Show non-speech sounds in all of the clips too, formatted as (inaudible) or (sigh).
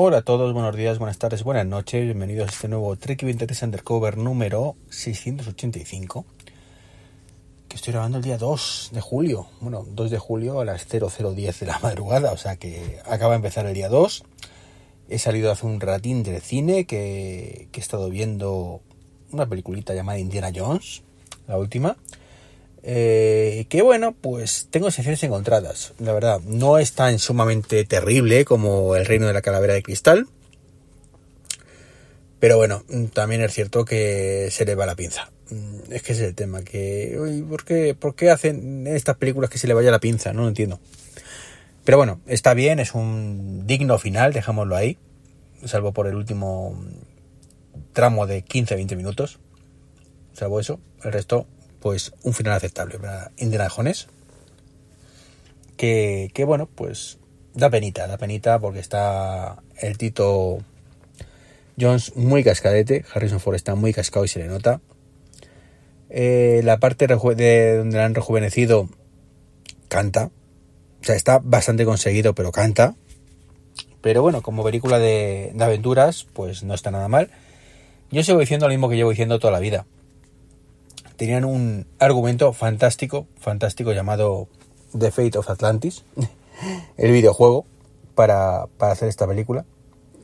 Hola a todos, buenos días, buenas tardes, buenas noches, bienvenidos a este nuevo Trek 23 Undercover número 685 que estoy grabando el día 2 de julio, bueno, 2 de julio a las 0010 de la madrugada, o sea que acaba de empezar el día 2. He salido hace un ratín del cine que, que he estado viendo una peliculita llamada Indiana Jones, la última. Eh, que bueno, pues tengo sensaciones encontradas, la verdad. No es tan sumamente terrible como El Reino de la Calavera de Cristal. Pero bueno, también es cierto que se le va la pinza. Mm, es que ese es el tema, que... Uy, ¿por, qué, ¿Por qué hacen estas películas que se le vaya la pinza? No lo entiendo. Pero bueno, está bien, es un digno final, dejámoslo ahí. Salvo por el último tramo de 15-20 minutos. Salvo eso, el resto, pues un final aceptable para Indiana Jones. Que, que bueno, pues da penita, da penita porque está el Tito Jones muy cascadete, Harrison Ford está muy cascado y se le nota. Eh, la parte de donde la han rejuvenecido canta. O sea, está bastante conseguido, pero canta. Pero bueno, como película de, de aventuras, pues no está nada mal. Yo sigo diciendo lo mismo que llevo diciendo toda la vida. Tenían un argumento fantástico, fantástico llamado The Fate of Atlantis, (laughs) el videojuego, para, para hacer esta película,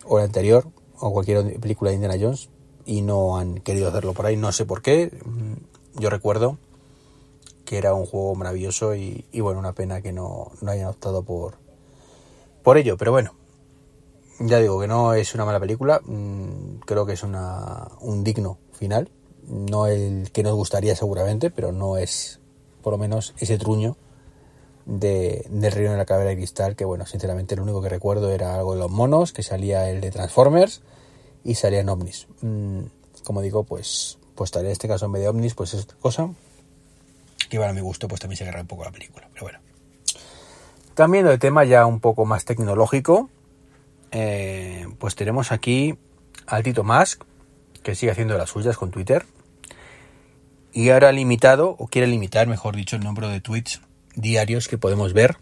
o la anterior, o cualquier película de Indiana Jones, y no han querido hacerlo por ahí, no sé por qué. Yo recuerdo que era un juego maravilloso y, y bueno, una pena que no, no hayan optado por, por ello, pero bueno, ya digo que no es una mala película, mm, creo que es una, un digno final, no el que nos gustaría seguramente, pero no es por lo menos ese truño de, del río en la cabera de cristal, que bueno, sinceramente lo único que recuerdo era algo de los monos, que salía el de Transformers y salía en ovnis. Mm, como digo, pues pues en este caso en vez de ovnis, pues es cosa. Que bueno, a mi gusto, pues también se agarra un poco la película. Pero bueno. Cambiando de tema ya un poco más tecnológico, eh, pues tenemos aquí al Tito Musk, que sigue haciendo las suyas con Twitter. Y ahora ha limitado, o quiere limitar, mejor dicho, el número de tweets diarios que podemos ver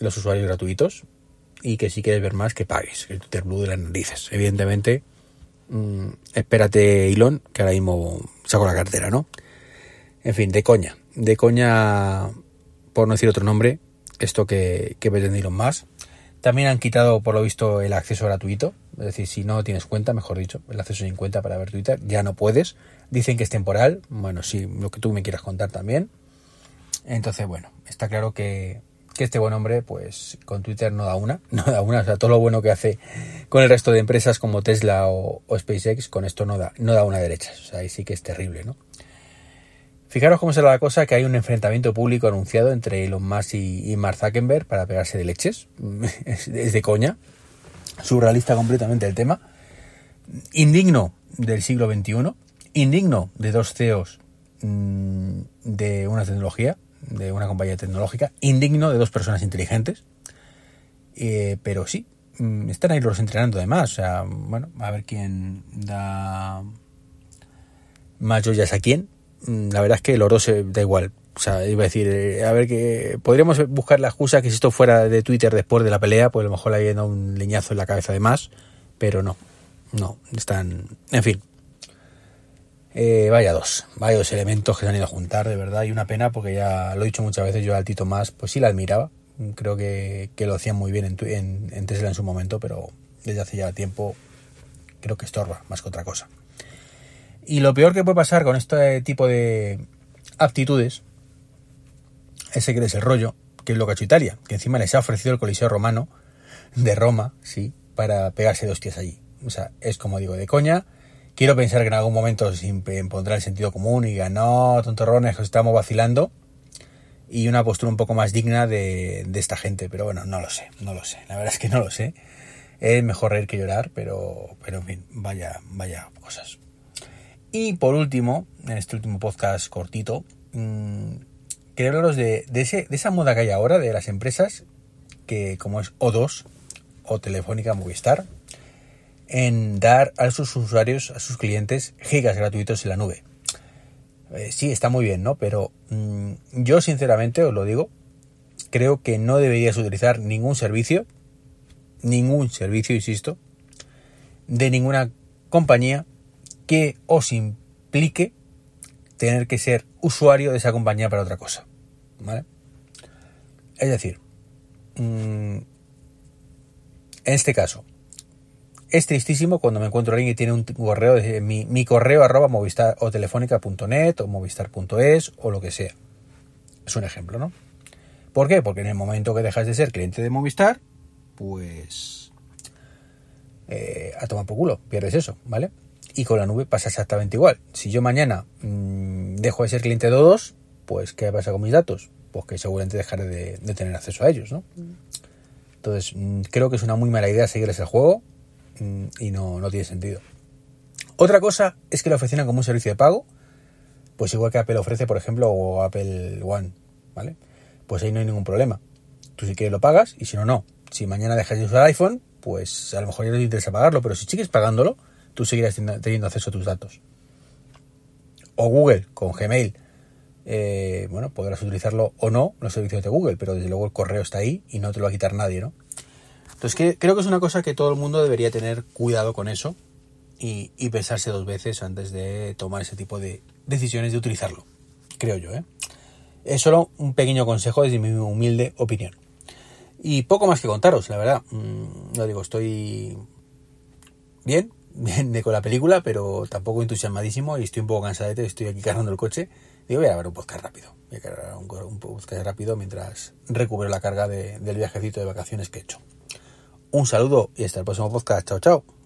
los usuarios gratuitos. Y que si quieres ver más, que pagues el Twitter Blue de las narices. Evidentemente, mmm, espérate, Elon, que ahora mismo saco la cartera, ¿no? En fin, de coña. De coña, por no decir otro nombre, esto que, que pretende Elon más. También han quitado, por lo visto, el acceso gratuito. Es decir, si no tienes cuenta, mejor dicho, el acceso sin cuenta para ver Twitter, ya no puedes. Dicen que es temporal. Bueno, sí, lo que tú me quieras contar también. Entonces, bueno, está claro que, que este buen hombre, pues con Twitter no da una, (laughs) no da una, o sea, todo lo bueno que hace con el resto de empresas como Tesla o, SpaceX, con esto no da, no da una derecha, o sea, ahí sí que es terrible, ¿no? Fijaros cómo será la cosa que hay un enfrentamiento público anunciado entre Elon Musk y, Mark Zuckerberg para pegarse de leches, (laughs) es, de coña, surrealista completamente el tema, indigno del siglo XXI, indigno de dos CEOs mmm, de una tecnología, de una compañía tecnológica, indigno de dos personas inteligentes, eh, pero sí, mm, están ahí los entrenando además, o sea, bueno, a ver quién da más joyas a quién. Mm, La verdad es que el oro se da igual. O sea, iba a decir, eh, a ver que podríamos buscar la excusa que si esto fuera de Twitter después de la pelea, pues a lo mejor le había dado un leñazo en la cabeza de más, pero no, no, están, en fin, eh, vaya dos, vaya dos elementos que se han ido a juntar, de verdad, y una pena porque ya lo he dicho muchas veces, yo al Tito más, pues sí la admiraba, creo que, que lo hacían muy bien en, en, en, Tesla en su momento, pero desde hace ya tiempo creo que estorba más que otra cosa. Y lo peor que puede pasar con este tipo de aptitudes es que es el rollo, que es lo que ha hecho Italia, que encima les ha ofrecido el Coliseo Romano de Roma, sí, para pegarse dos tías allí. O sea, es como digo, de coña, Quiero pensar que en algún momento se impondrá el sentido común y diga, no, tontorrones, que estamos vacilando. Y una postura un poco más digna de, de, esta gente. Pero bueno, no lo sé, no lo sé. La verdad es que no lo sé. Es mejor reír que llorar, pero, pero en fin, vaya, vaya cosas. Y por último, en este último podcast cortito, mmm, quería hablaros de, esa moda que hay ahora de las empresas, que como es O2 o Telefónica Movistar, en dar a sus usuarios, a sus clientes, gigas gratuitos en la nube. Eh, sí, está muy bien, ¿no? Pero mmm, yo sinceramente os lo digo, creo que no deberías utilizar ningún servicio, ningún servicio, insisto, de ninguna compañía que os implique tener que ser usuario de esa compañía para otra cosa. ¿Vale? Es decir, mm, en este caso, es tristísimo cuando me encuentro alguien que tiene un correo, de mi, mi correo arroba movistar o telefónica.net o movistar.es o lo que sea. Es un ejemplo, ¿no? ¿Por qué? Porque en el momento que dejas de ser cliente de Movistar, pues eh, a tomar por culo, pierdes eso, ¿vale? Y con la nube pasa exactamente igual. Si yo mañana mmm, dejo de ser cliente de todos, pues ¿qué pasa con mis datos? Pues que seguramente dejaré de, de tener acceso a ellos, ¿no? Entonces, mmm, creo que es una muy mala idea seguir ese juego mmm, y no, no tiene sentido. Otra cosa es que lo ofrecieran como un servicio de pago, pues igual que Apple ofrece, por ejemplo, o Apple One, ¿vale? Pues ahí no hay ningún problema. Tú si quieres lo pagas y si no, no. Si mañana dejas de usar iPhone, pues a lo mejor ya no te interesa pagarlo, pero si sigues pagándolo, tú seguirás teniendo acceso a tus datos. O Google con Gmail. Eh, bueno, podrás utilizarlo o no los servicios de Google, pero desde luego el correo está ahí y no te lo va a quitar nadie, ¿no? Entonces que, creo que es una cosa que todo el mundo debería tener cuidado con eso y, pensarse dos veces antes de tomar ese tipo de decisiones de utilizarlo. Creo yo, ¿eh? Es solo un pequeño consejo desde mi humilde opinión. Y poco más que contaros, la verdad. Mm, no digo, estoy bien (laughs) de con la película, pero tampoco entusiasmadísimo y estoy un poco cansadete, estoy aquí cargando el coche. Digo, voy a grabar un podcast rápido. Voy a grabar un, podcast rápido mientras recupero la carga de, del viajecito de vacaciones que he hecho. Un saludo y hasta el próximo podcast. Chao, chao.